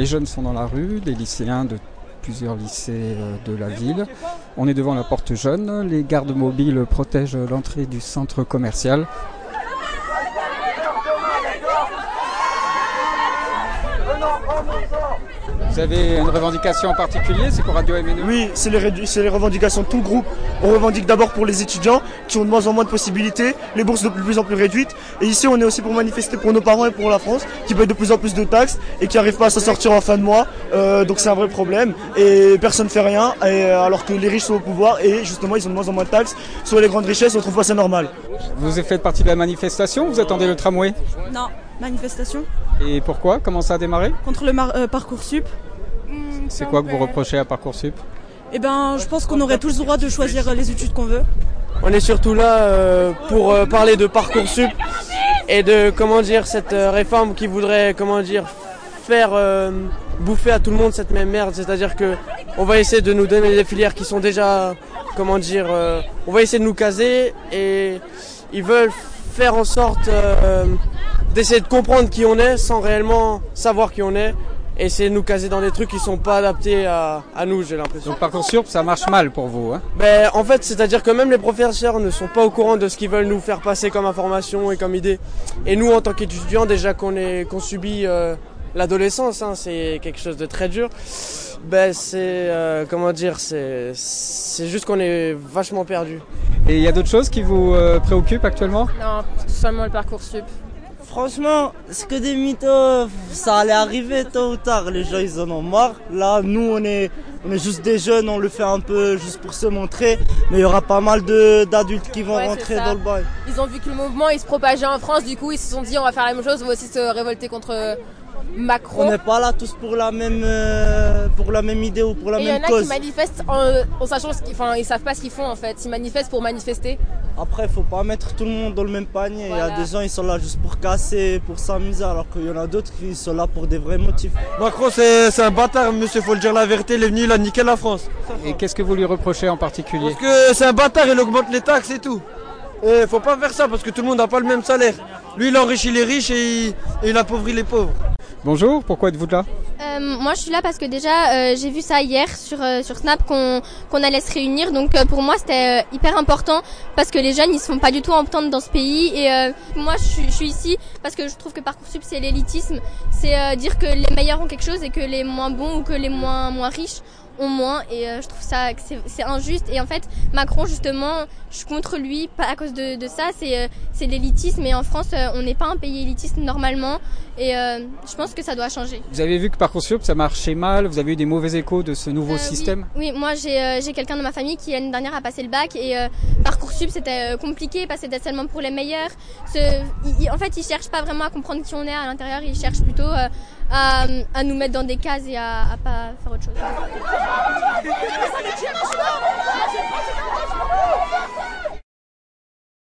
les jeunes sont dans la rue, des lycéens de plusieurs lycées de la ville. On est devant la porte jaune. Les gardes mobiles protègent l'entrée du centre commercial. Vous avez une revendication en particulier C'est pour Radio MNE Oui, c'est les, les, revendications de tout le groupe. On revendique d'abord pour les étudiants qui ont de moins en moins de possibilités, les bourses de plus en plus réduites. Et ici, on est aussi pour manifester pour nos parents et pour la France qui payent de plus en plus de taxes et qui n'arrivent pas à s'en sortir en fin de mois. Euh, donc c'est un vrai problème. Et personne ne fait rien et, euh, alors que les riches sont au pouvoir et justement, ils ont de moins en moins de taxes sur les grandes richesses. On trouve pas ça normal. Vous faites partie de la manifestation Vous attendez le tramway? Non, manifestation. Et pourquoi? Comment ça a démarré? Contre le euh, Parcoursup. C'est quoi que vous reprochez à Parcoursup? Eh ben, je pense qu'on aurait tous le droit de choisir les études qu'on veut. On est surtout là euh, pour euh, parler de Parcoursup et de comment dire cette réforme qui voudrait comment dire faire bouffer à tout le monde cette même merde. C'est-à-dire que on va essayer de nous donner des filières qui sont déjà comment dire, on va essayer de nous caser et ils veulent faire en sorte d'essayer de comprendre qui on est sans réellement savoir qui on est essayer de nous caser dans des trucs qui sont pas adaptés à, à nous, j'ai l'impression. Donc Parcoursup, ça marche mal pour vous hein ben, En fait, c'est-à-dire que même les professeurs ne sont pas au courant de ce qu'ils veulent nous faire passer comme information et comme idée. Et nous, en tant qu'étudiants, déjà qu'on qu'on subit euh, l'adolescence, hein, c'est quelque chose de très dur, ben c'est, euh, comment dire, c'est juste qu'on est vachement perdu. Et il y a d'autres choses qui vous euh, préoccupent actuellement? Non, seulement le Parcoursup. Franchement, ce que des mythos, ça allait arriver tôt ou tard. Les gens, ils en ont marre. Là, nous, on est, on est juste des jeunes, on le fait un peu juste pour se montrer. Mais il y aura pas mal d'adultes qui vont rentrer dans le bail. Ils ont vu que le mouvement, il se propageait en France. Du coup, ils se sont dit, on va faire la même chose, on va aussi se révolter contre Macron. On n'est pas là tous pour la même, euh, pour la même idée ou pour la même cause. Il y en a qui manifestent en, sachant ce qu'ils, enfin, ils savent pas ce qu'ils font en fait. Ils manifestent pour manifester. Après, il faut pas mettre tout le monde dans le même panier. Il y a des gens, ils sont là juste pour casser, pour s'amuser, alors qu'il y en a d'autres qui sont là pour des vrais motifs. Macron, c'est un bâtard, monsieur, faut le dire la vérité. Il est venu, il a niqué la France. Et qu'est-ce que vous lui reprochez en particulier Parce que c'est un bâtard, il augmente les taxes et tout. Et faut pas faire ça parce que tout le monde n'a pas le même salaire. Lui, il enrichit les riches et il, et il appauvrit les pauvres. Bonjour, pourquoi êtes-vous là? Euh, Moi je suis là parce que déjà euh, j'ai vu ça hier sur, euh, sur Snap qu'on qu'on allait se réunir. Donc pour moi c'était hyper important parce que les jeunes ils se font pas du tout entendre dans ce pays. Et moi je suis, je suis ici parce que je trouve que Parcoursup c'est l'élitisme. C'est dire que les meilleurs ont quelque chose et que les moins bons ou que les moins, moins riches ont moins et je trouve ça que c'est injuste. Et en fait Macron justement je suis contre lui pas à cause de, de ça c'est c'est l'élitisme. Et en France on n'est pas un pays élitiste normalement. Et je pense que ça doit changer. Vous avez vu que Parcoursup ça marchait mal, vous avez eu des mauvais échos de ce nouveau système? Oui, moi j'ai quelqu'un de ma famille qui l'année dernière a passé le bac. Et Parcoursup c'était compliqué parce que c'était seulement pour les meilleurs. Ce, en fait ils cherchent pas vraiment à comprendre qui on est à l'intérieur, ils cherchent plutôt à, à, nous mettre dans des cases et à, à pas faire autre chose.